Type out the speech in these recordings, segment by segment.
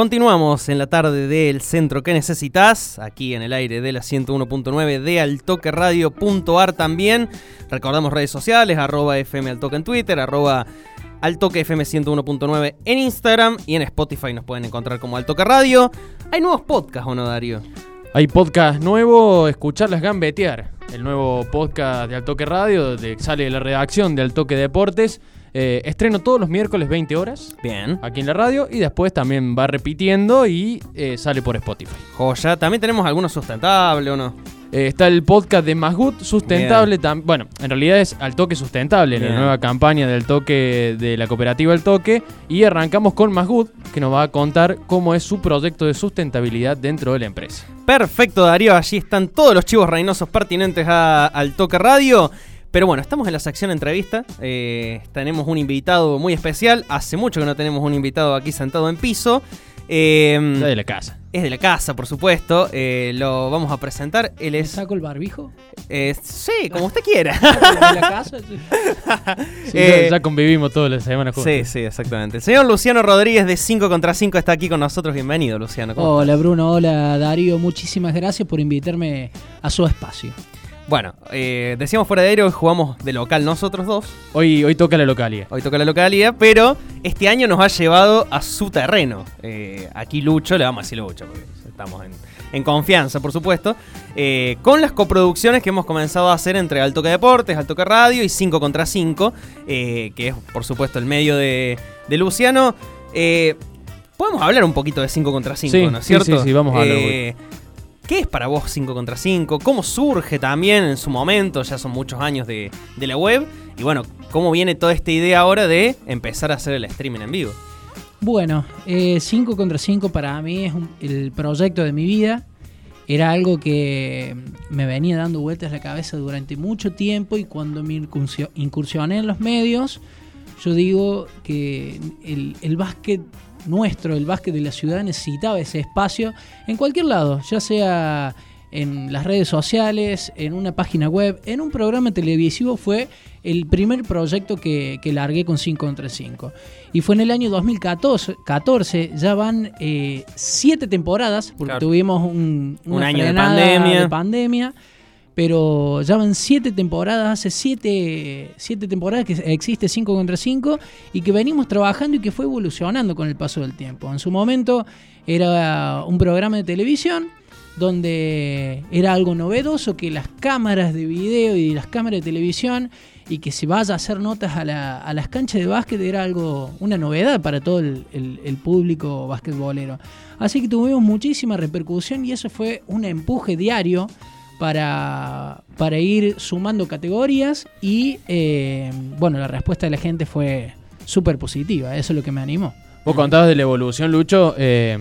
Continuamos en la tarde del centro que necesitas, aquí en el aire de la 101.9 de altoqueradio.ar también. Recordamos redes sociales, arroba FM Altoque en Twitter, arroba Altoque FM 101.9 en Instagram y en Spotify nos pueden encontrar como Altoque Radio. ¿Hay nuevos podcasts o no, Darío? Hay podcast nuevo, Escucharlas Gambetear, el nuevo podcast de Altoque Radio, de, sale de la redacción de Altoque Deportes. Eh, estreno todos los miércoles 20 horas. Bien. Aquí en la radio y después también va repitiendo y eh, sale por Spotify. Joya. También tenemos algunos sustentables o no. Eh, está el podcast de Masgut, sustentable. Bueno, en realidad es al toque sustentable, la nueva campaña del toque de la cooperativa El Toque. Y arrancamos con Masgut, que nos va a contar cómo es su proyecto de sustentabilidad dentro de la empresa. Perfecto, Darío. Allí están todos los chivos reinosos pertinentes a, al Toque Radio. Pero bueno, estamos en la sección entrevista. Eh, tenemos un invitado muy especial. Hace mucho que no tenemos un invitado aquí sentado en piso. Eh, es de la casa. Es de la casa, por supuesto. Eh, lo vamos a presentar. Él es. ¿Saco el barbijo? Eh, sí, como usted quiera. ¿De la casa? Sí. Eh, ya convivimos todas las semanas juntos. Sí, sí, exactamente. El señor Luciano Rodríguez de 5 contra 5 está aquí con nosotros. Bienvenido, Luciano. Hola, Bruno. Hola, Darío. Muchísimas gracias por invitarme a su espacio. Bueno, eh, decíamos fuera de aire, hoy jugamos de local nosotros dos. Hoy, hoy toca la localidad. Hoy toca la localidad, pero este año nos ha llevado a su terreno. Eh, aquí Lucho, le vamos a decir Lucho, porque estamos en, confianza, por supuesto. Eh, con las coproducciones que hemos comenzado a hacer entre Alto que Deportes, Alto que Radio y 5 contra 5, que es por supuesto el medio de, Luciano. Podemos hablar un poquito de 5 contra 5, ¿no es cierto? Sí, sí, sí, vamos a hablar. ¿Qué es para vos 5 contra 5? ¿Cómo surge también en su momento? Ya son muchos años de, la web. Y bueno, ¿cómo viene toda esta idea ahora de empezar a hacer el streaming en vivo? Bueno, 5 eh, contra 5 para mí es el proyecto de mi vida. Era algo que me venía dando vueltas la cabeza durante mucho tiempo y cuando me incursioné en los medios, yo digo que el, el básquet nuestro, el básquet de la ciudad, necesitaba ese espacio en cualquier lado, ya sea en las redes sociales, en una página web, en un programa televisivo, fue el primer proyecto que, largué con 5 contra 5. Y fue en el año 2014, ya van eh, siete temporadas, porque tuvimos un, año de pandemia. de pandemia pero ya van siete temporadas, hace siete, temporadas que existe 5 contra 5 y que venimos trabajando y que fue evolucionando con el paso del tiempo. En su momento era un programa de televisión donde era algo novedoso que las cámaras de video y las cámaras de televisión y que se vaya a hacer notas a, las canchas de básquet era algo, una novedad para todo el, el público basquetbolero. Así que tuvimos muchísima repercusión y eso fue un empuje diario para, para ir sumando categorías y eh, bueno, la respuesta de la gente fue súper positiva, eso es lo que me animó. Vos contabas de la evolución, Lucho, eh,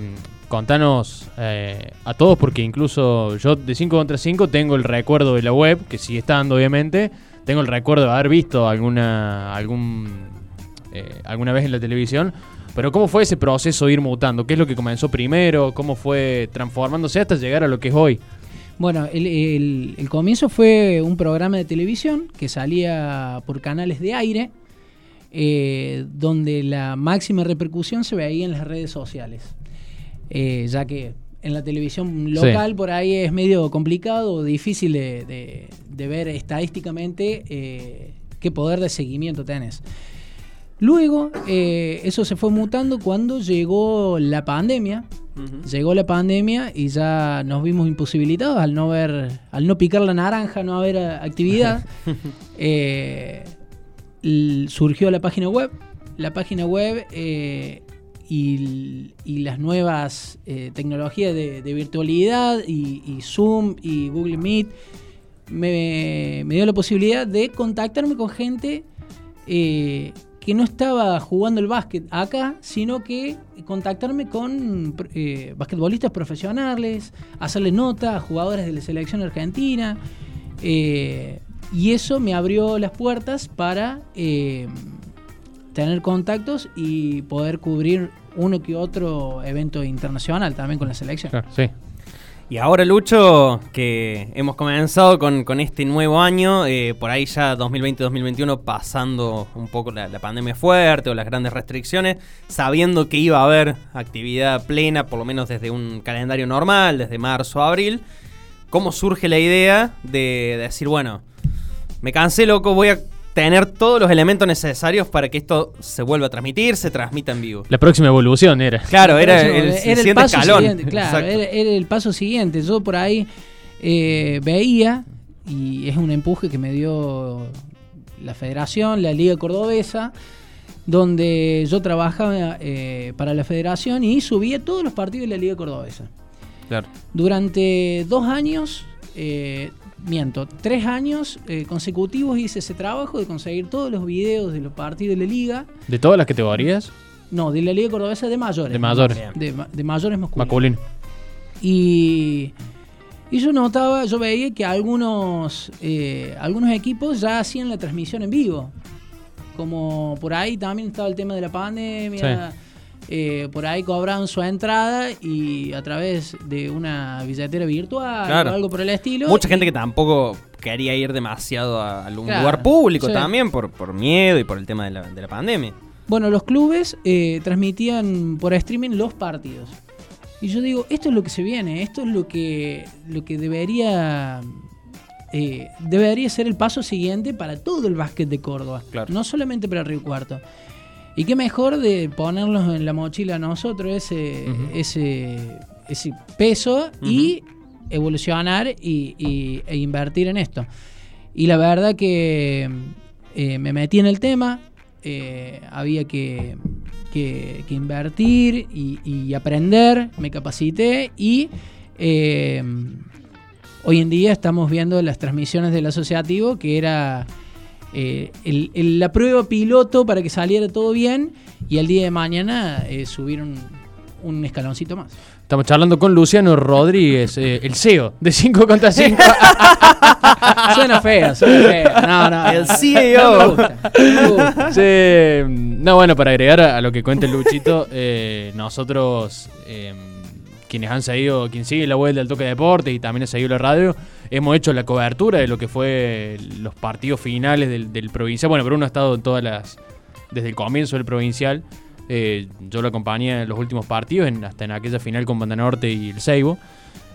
contanos eh, a todos porque incluso yo de 5 contra 5 tengo el recuerdo de la web, que sigue estando obviamente, tengo el recuerdo de haber visto alguna, algún, alguna vez en la televisión, pero ¿cómo fue ese proceso de ir mutando? ¿Qué es lo que comenzó primero? ¿Cómo fue transformándose hasta llegar a lo que es hoy? Bueno, el, comienzo fue un programa de televisión que salía por canales de aire, eh, donde la máxima repercusión se veía en las redes sociales, eh, ya que en la televisión local por ahí es medio complicado difícil de, ver estadísticamente eh, qué poder de seguimiento tenés. Luego, eso se fue mutando cuando llegó la pandemia, Llegó la pandemia y ya nos vimos imposibilitados al no ver, al no picar la naranja, no haber actividad. Eh, surgió la página web. La página web eh, y, y las nuevas eh, tecnologías de, de virtualidad y, y Zoom y Google Meet me, me dio la posibilidad de contactarme con gente eh, que no estaba jugando el básquet acá, sino que contactarme con eh, basquetbolistas profesionales, hacerle nota a jugadores de la selección argentina. eh, y eso me abrió las puertas para eh, tener contactos y poder cubrir uno que otro evento internacional también con la selección. Sí. Y ahora, Lucho, que hemos comenzado con, este nuevo año, eh, por ahí ya 2020-2021 pasando un poco la, pandemia fuerte o las grandes restricciones, sabiendo que iba a haber actividad plena, por lo menos desde un calendario normal, desde marzo a abril, ¿cómo surge la idea de, de decir, bueno, me cansé, loco, voy a tener todos los elementos necesarios para que esto se vuelva a transmitir, se transmita en vivo? La próxima evolución era. Claro, era Pero el, eso, el siguiente paso escalón. siguiente, claro, era, era el paso siguiente. Yo por ahí eh, veía, y es un empuje que me dio la federación, la Liga Cordobesa, donde yo trabajaba eh, para la federación y subía todos los partidos de la Liga Cordobesa. Claro. Durante dos años, eh, miento, tres años eh, consecutivos hice ese trabajo de conseguir todos los videos de los partidos de la liga. De todas las categorías, No, de la Liga Cordobesa de mayores. de mayores. De, ma- de mayores masculinos. masculino. Y, y yo notaba, yo veía que algunos, eh, algunos equipos ya hacían la transmisión en vivo. Como por ahí también estaba el tema de la pandemia. Eh, por ahí cobraban su entrada y a través de una billetera virtual Claro. o algo por el estilo. Mucha gente que tampoco quería ir demasiado a algún Claro, lugar público sí. también por, por miedo y por el tema de la, de la pandemia. Bueno, los clubes eh, transmitían por streaming los partidos. Y yo digo, esto es lo que se viene, esto es lo que, lo que debería, eh, debería ser el paso siguiente para todo el básquet de Córdoba. Claro. No solamente para Río Cuarto. Y qué mejor de ponerlos en la mochila a nosotros ese, ese, ese peso y evolucionar y, y- e invertir en esto. Y la verdad que eh, me metí en el tema, eh, había que, que- que invertir y, y aprender, me capacité y eh, hoy en día estamos viendo las transmisiones del asociativo, que era eh, el- el- la prueba piloto para que saliera todo bien y al día de mañana eh, subir un, un escaloncito más. Estamos charlando con Luciano Rodríguez, eh, el CEO de 5 contra 5. Suena feo, suena feo. No, no. El CEO. No me gusta, no me gusta. Sí, no, bueno, para agregar a, a lo que cuenta el Luchito, eh, nosotros, eh, quienes han seguido, quien sigue la web del Toque Deporte y también ha seguido la radio, hemos hecho la cobertura de lo que fue los partidos finales del, del provincial. Bueno, pero uno ha estado en todas las, desde el comienzo del provincial. Eh, yo lo acompañé en los últimos partidos, en- hasta en aquella final con Banda Norte y el Seibo.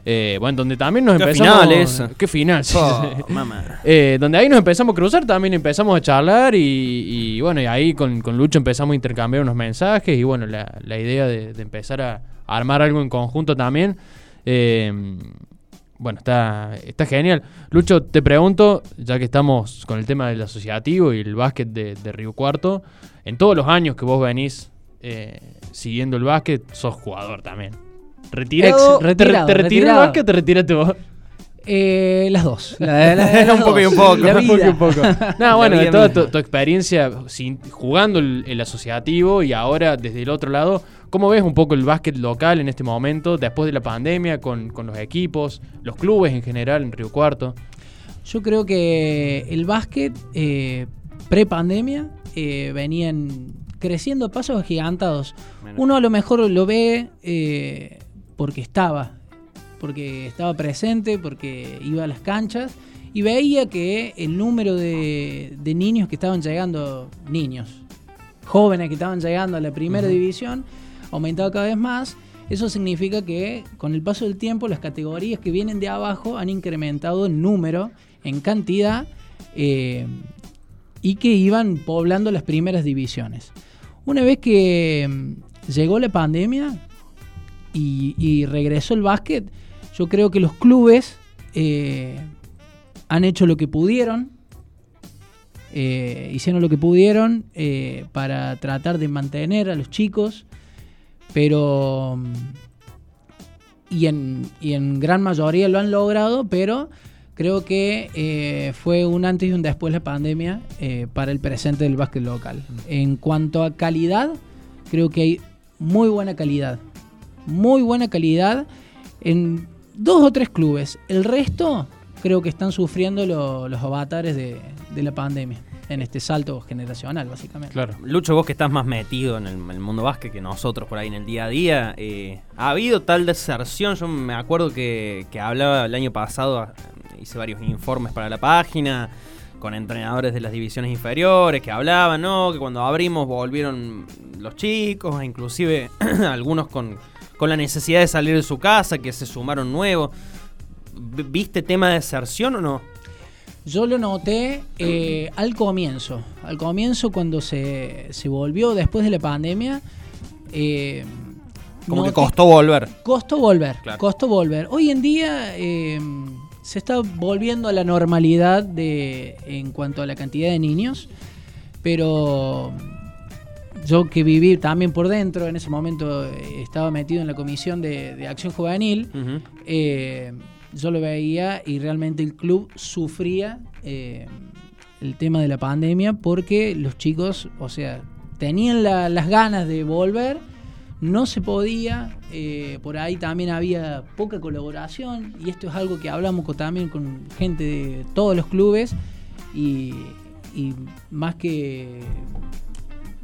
Eh, bueno, donde también nos Qué empezamos... final esa. Qué final, Oh. Eh, donde ahí nos empezamos a cruzar, también empezamos a charlar y, y bueno, y ahí con, con Lucho empezamos a intercambiar unos mensajes y bueno, la, la idea de, de empezar a armar algo en conjunto también. eh, bueno, está, está genial. Lucho, te pregunto, ya que estamos con el tema del asociativo y el básquet de, de Río Cuarto, en todos los años que vos venís eh, siguiendo el básquet, sos jugador también. ¿Retirado? Retirado, ¿Te, retiró el retirado. básquet o te retiraste vos? Eh, las dos. La- la- las Un poco y un poco, La un poco un poco. No, bueno, de toda tu, tu experiencia sin- jugando el, el asociativo y ahora desde el otro lado, ¿cómo ves un poco el básquet local en este momento, después de la pandemia, con, con los equipos, los clubes en general en Río Cuarto? Yo creo que el básquet eh, pre-pandemia eh, venían creciendo a pasos agigantados. Bueno. Uno a lo mejor lo ve eh, porque estaba, porque estaba presente, porque iba a las canchas y veía que el número de, de niños que estaban llegando, niños, jóvenes que estaban llegando a la primera división, aumentaba cada vez más. Eso significa que con el paso del tiempo las categorías que vienen de abajo han incrementado en número, en cantidad, eh, y que iban poblando las primeras divisiones. Una vez que mm, llegó la pandemia y, y regresó el básquet, yo creo que los clubes eh, han hecho lo que pudieron, eh, hicieron lo que pudieron eh, para tratar de mantener a los chicos, pero y en, y en gran mayoría lo han logrado, pero creo que eh, fue un antes y un después la pandemia para el presente del básquet local. En cuanto a calidad, creo que hay muy buena calidad, muy buena calidad en dos o tres clubes. El resto creo que están sufriendo lo- los avatares de, de la pandemia en este salto generacional, básicamente. Claro. Lucho, vos que estás más metido en el, en el mundo básquet que nosotros por ahí en el día a día, eh, ¿ha habido tal deserción? Yo me acuerdo que, que hablaba el año pasado, ah, hice varios informes para la página, con entrenadores de las divisiones inferiores que hablaban, ¿no? Que cuando abrimos volvieron los chicos, e inclusive algunos con, con la necesidad de salir de su casa, que se sumaron nuevos. ¿Viste tema de deserción o no? Yo lo noté eh, al comienzo. Al comienzo, cuando se, se volvió después de la pandemia. eh, Como que costó volver. Costó volver. Claro. Costó volver. Hoy en día eh, se está volviendo a la normalidad de, en cuanto a la cantidad de niños. Pero yo que viví también por dentro, en ese momento eh, estaba metido en la comisión de, de acción juvenil. Eh, yo lo veía y realmente el club sufría eh, el tema de la pandemia porque los chicos, o sea, tenían la- las ganas de volver, no se podía, eh, por ahí también había poca colaboración y esto es algo que hablamos con- también con gente de todos los clubes y, y más que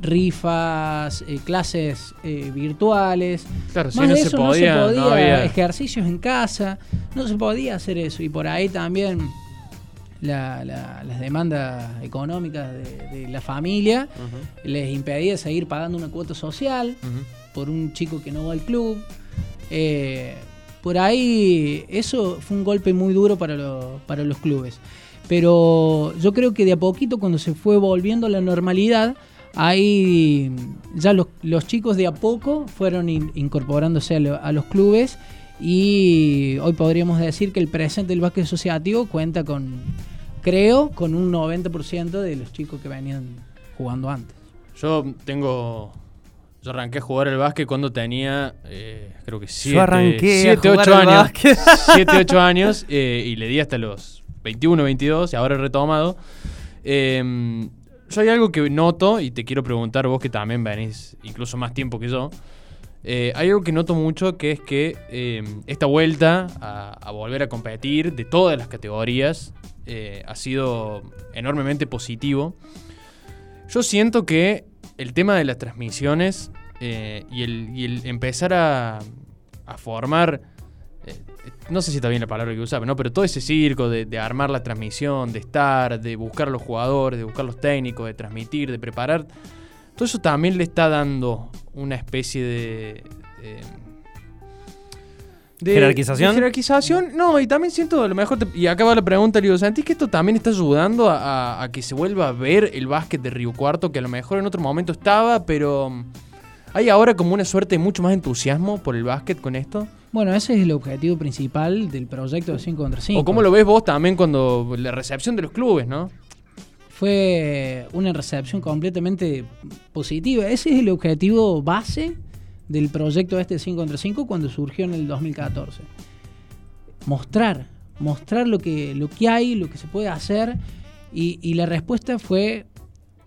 rifas, eh, clases eh, virtuales, Claro, si más no de se eso podía, no se no podía, había- ejercicios en casa, no se podía hacer eso. Y por ahí también la- la- las demandas económicas de, de la familia les impedía seguir pagando una cuota social por un chico que no va al club. Eh, por ahí eso fue un golpe muy duro para, lo- para los clubes. Pero yo creo que de a poquito cuando se fue volviendo a la normalidad, ahí ya los, los chicos de a poco fueron in- incorporándose a, lo- a los clubes y hoy podríamos decir que el presente del básquet asociativo cuenta con, creo, con un 90% de los chicos que venían jugando antes. Yo tengo. Yo arranqué a jugar el básquet cuando tenía, eh, creo que 7, arranqué a 7 jugar 8 al años. básquet. 7, 8 años eh, y le di hasta los 21, 22 y ahora he retomado. Eh, yo hay algo que noto y te quiero preguntar vos que también venís incluso más tiempo que yo. Eh, hay algo que noto mucho que es que eh, esta vuelta a, volver a competir de todas las categorías eh, ha sido enormemente positivo. Yo siento que el tema de las transmisiones y, el, empezar a, formar, no sé si está bien la palabra que usaba, ¿no? pero todo ese circo de, de armar la transmisión, de estar, de buscar a los jugadores, de buscar los técnicos, de transmitir, de preparar, todo eso también le está dando una especie de... eh, de- ¿Jerarquización? jerarquización, no, y también siento, a lo mejor, te- y acá va la pregunta, le digo, ¿sentís que esto también está ayudando a, a- a que se vuelva a ver el básquet de Río Cuarto, que a lo mejor en otro momento estaba, pero hay ahora como una suerte de mucho más entusiasmo por el básquet con esto? Bueno, ese es el objetivo principal del proyecto de 5 contra 5. ¿O cómo lo ves vos también cuando la recepción de los clubes, no? Fue una recepción completamente positiva. Ese es el objetivo base del proyecto este de 5 contra 5 cuando surgió en el 2014. Mostrar, mostrar lo que, lo que hay, lo que se puede hacer. Y, y la respuesta fue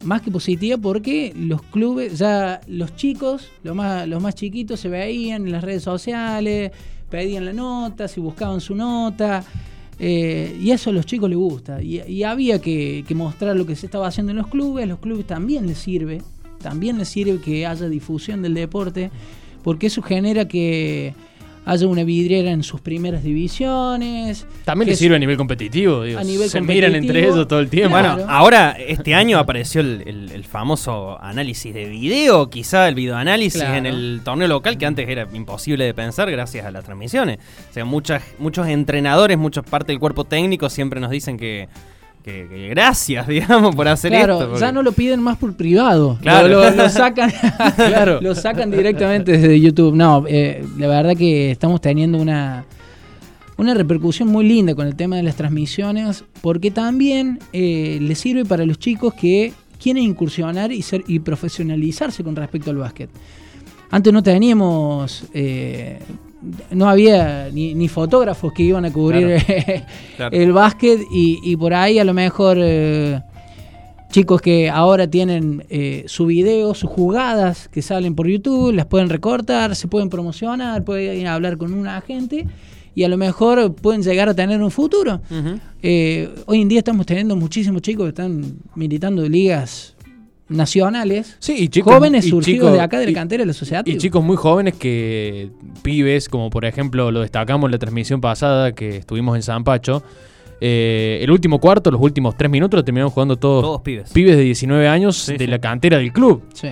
más que positiva porque los clubes, ya los chicos, los más, los más chiquitos se veían en las redes sociales, pedían la nota, si buscaban su nota. eh, y eso a los chicos les gusta. Y, había que, que mostrar lo que se estaba haciendo en los clubes. A los clubes también les sirve. También les sirve que haya difusión del deporte. Porque eso genera que haya una vidriera en sus primeras divisiones. También le sirve a nivel competitivo, digo, A nivel se miran entre competitivo, ellos todo el tiempo. claro. Bueno, ahora este año apareció el, el- el famoso análisis de video, quizá el videoanálisis Claro. en el torneo local que antes era imposible de pensar gracias a las transmisiones. O sea, muchas, muchos entrenadores, muchas partes del cuerpo técnico siempre nos dicen que, que- que gracias, digamos, por hacer Claro, esto. porque- ya no lo piden más por privado. Claro. Lo, lo- lo sacan, Claro. lo sacan directamente desde YouTube. No, eh, la verdad que estamos teniendo una, una repercusión muy linda con el tema de las transmisiones, porque también eh, les sirve para los chicos que quieren incursionar y, ser, y profesionalizarse con respecto al básquet. Antes no teníamos, eh, no había ni, ni fotógrafos que iban a cubrir Claro. el básquet y, y por ahí a lo mejor eh, chicos que ahora tienen eh, su video, sus jugadas que salen por YouTube, las pueden recortar, se pueden promocionar, pueden ir a hablar con un agente y a lo mejor pueden llegar a tener un futuro. Eh, hoy en día estamos teniendo muchísimos chicos que están militando ligas nacionales, Sí, y chicos, jóvenes y surgidos chicos- de acá de la y- cantera de la sociedad. Y chicos muy jóvenes que, pibes, como por ejemplo lo destacamos en la transmisión pasada que estuvimos en San Pacho, eh, el último cuarto, los últimos tres minutos lo terminaron jugando todos, Todos pibes. pibes de 19 años Sí, de sí. la cantera del club, Sí.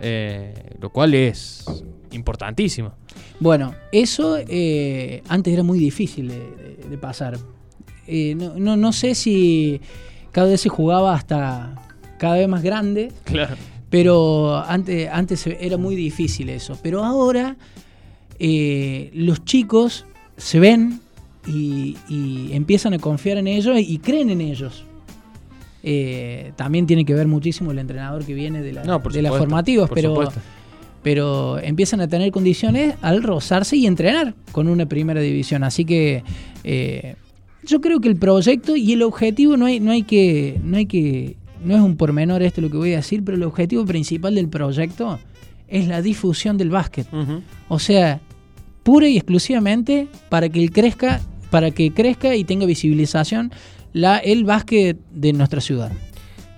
eh, lo cual es importantísimo. Bueno, eso eh, antes era muy difícil de, de- de pasar. Eh, no, no, no sé si cada vez se jugaba hasta cada vez más grande, Claro. pero antes, antes era muy difícil eso. Pero ahora eh, los chicos se ven y, y empiezan a confiar en ellos y creen en ellos. Eh, también tiene que ver muchísimo el entrenador que viene de, la, No, por de las formativas, por pero supuesto. pero empiezan a tener condiciones al rozarse y entrenar con una primera división. Así que eh, yo creo que el proyecto y el objetivo no hay, no hay que, no hay que, no es un pormenor esto lo que voy a decir, pero el objetivo principal del proyecto es la difusión del básquet. O sea, pura y exclusivamente para que él crezca, para que crezca y tenga visibilización la, el básquet de nuestra ciudad.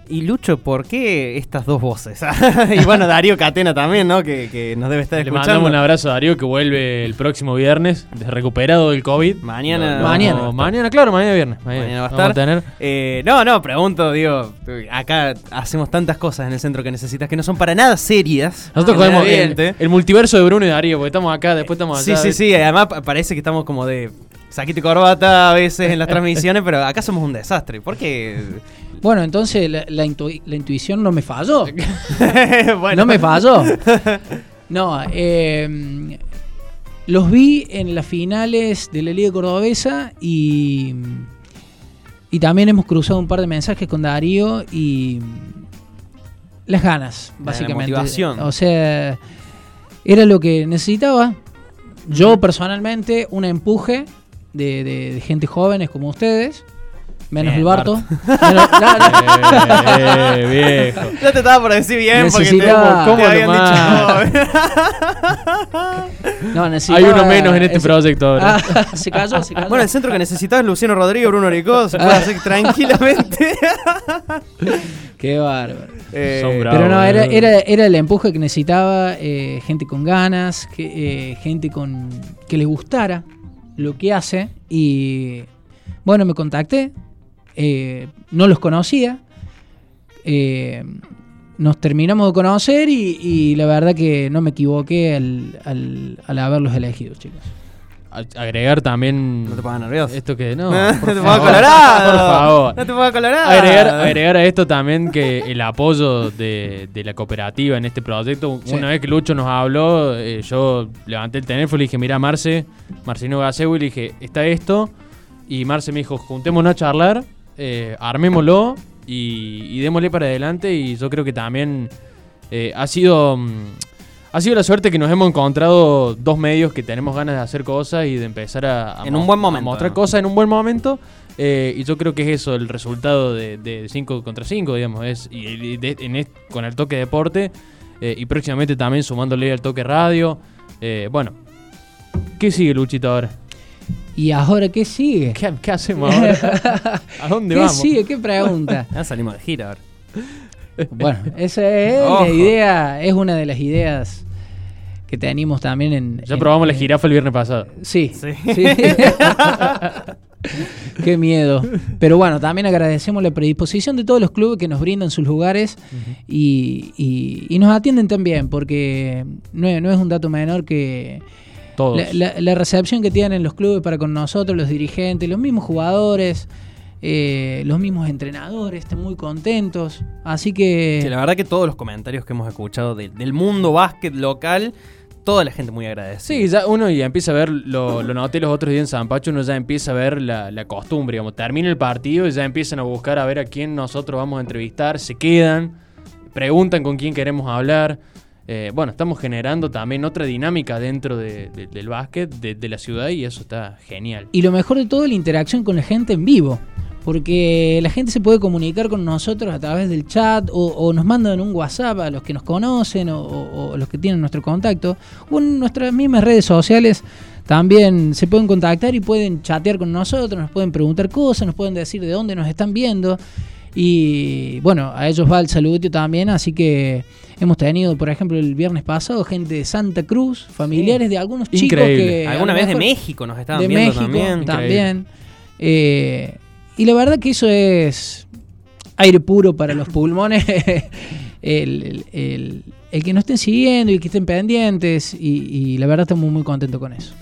Y Lucho, ¿por qué estas dos voces? y bueno, Darío Catena también, ¿no? Que, que nos debe estar Le escuchando. mandamos un abrazo a Darío que vuelve el próximo viernes, recuperado del COVID. Mañana- Mañana. no, mañana, claro, mañana viernes. Mañana, Mañana va a estar. tener. Eh, no, no, pregunto, digo, acá hacemos tantas cosas en el centro que necesitas que no son para nada serias. Nosotros jugamos el, el multiverso de Bruno y Darío, porque estamos acá, después estamos Sí, allá. sí, sí, además pa- parece que estamos como de saquito y corbata a veces en las transmisiones, pero acá somos un desastre. ¿Por qué? Bueno, entonces la, la intu- la intuición no me falló. bueno, No me falló. No, eh, los vi en las finales de la Liga Cordobesa y, y también hemos cruzado un par de mensajes con Darío y las ganas, La básicamente. motivación. O sea, era lo que necesitaba. Yo personalmente, un empuje de, de- de gente jóvenes como ustedes. Menos Bien, el Barto. Menos- no, no. Eh, viejo. Ya te estaba por decir bien porque te, Necesitaba- te ¿Cómo habían dicho. No, Hay necesitaba uno menos en este ese- proyecto ahora. Ah, se cayó, se cayó. bueno, el centro que necesitas es Luciano Rodrigo, Bruno Oricó, se puede hacer tranquilamente. Qué bárbaro. Eh, Son bravos. Pero no, era, era, era el empuje que necesitaba eh, gente con ganas, que, eh, gente con que le gustara lo que hace. Y bueno, me contacté, eh, no los conocía, eh, nos terminamos de conocer y, y la verdad que no me equivoqué al, al, al haberlos elegido, chicos. A- Agregar también. No te pongas nervioso. Esto que no. te pongas colorado. Por favor. No te pongas colorado. Agregar, agregar a esto también que el apoyo de, de la cooperativa en este proyecto. Sí. Una vez que Lucho nos habló, eh, yo levanté el teléfono y le dije, mira Marce, Marcino Gaseu, y le dije, está esto. Y Marce me dijo, juntémonos a charlar, eh, armémoslo y, y démosle para adelante. Y yo creo que también eh, ha sido... mm, Ha sido la suerte que nos hemos encontrado dos medios que tenemos ganas de hacer cosas y de empezar a, a En un buen a momento, mostrar ¿no? cosas en un buen momento. eh, y yo creo que es eso el resultado de 5 contra 5, digamos. Es, y, de- en con el toque deporte eh, y próximamente también sumándole al toque radio. Eh, bueno, ¿qué sigue Luchito ahora? ¿Y ahora qué sigue? ¿Qué, qué hacemos ahora? ¿A dónde ¿Qué vamos? sigue? ¿Qué pregunta? Ya salimos de gira ahora. Bueno, esa es Ojo. la idea, es una de las ideas que teníamos también en... Ya en- probamos la jirafa el viernes pasado. Sí. Sí. sí. Qué miedo. Pero bueno, también agradecemos la predisposición de todos los clubes que nos brindan sus lugares y, y- y nos atienden también, porque no es, no es un dato menor que Todos. la, la- la recepción que tienen los clubes para con nosotros, los dirigentes, los mismos jugadores, eh, los mismos entrenadores, están muy contentos. Así que... Sí, la verdad que todos los comentarios que hemos escuchado de- del mundo básquet local, toda la gente muy agradecida. Sí, ya uno ya empieza a ver, lo, lo noté los otros días en San Pacho, uno ya empieza a ver la, la costumbre, digamos, termina el partido y ya empiezan a buscar a ver a quién nosotros vamos a entrevistar, se quedan, preguntan con quién queremos hablar. Eh, bueno, estamos generando también otra dinámica dentro de- de- del básquet, de, la ciudad, y eso está genial. Y lo mejor de todo, la interacción con la gente en vivo. Porque la gente se puede comunicar con nosotros a través del chat o, nos mandan un WhatsApp a los que nos conocen o, o- o los que tienen nuestro contacto. O en nuestras mismas redes sociales también se pueden contactar y pueden chatear con nosotros, nos pueden preguntar cosas, nos pueden decir de dónde nos están viendo. Y bueno, a ellos va el saludito también, así que hemos tenido, por ejemplo, el viernes pasado, gente de Santa Cruz, familiares de algunos chicos que... Alguna vez de México nos estaban de viendo México también. también. Eh, y la verdad que eso es aire puro para los pulmones. el, el- el- el que nos estén siguiendo y que estén pendientes. Y, y la verdad estamos muy contentos con eso.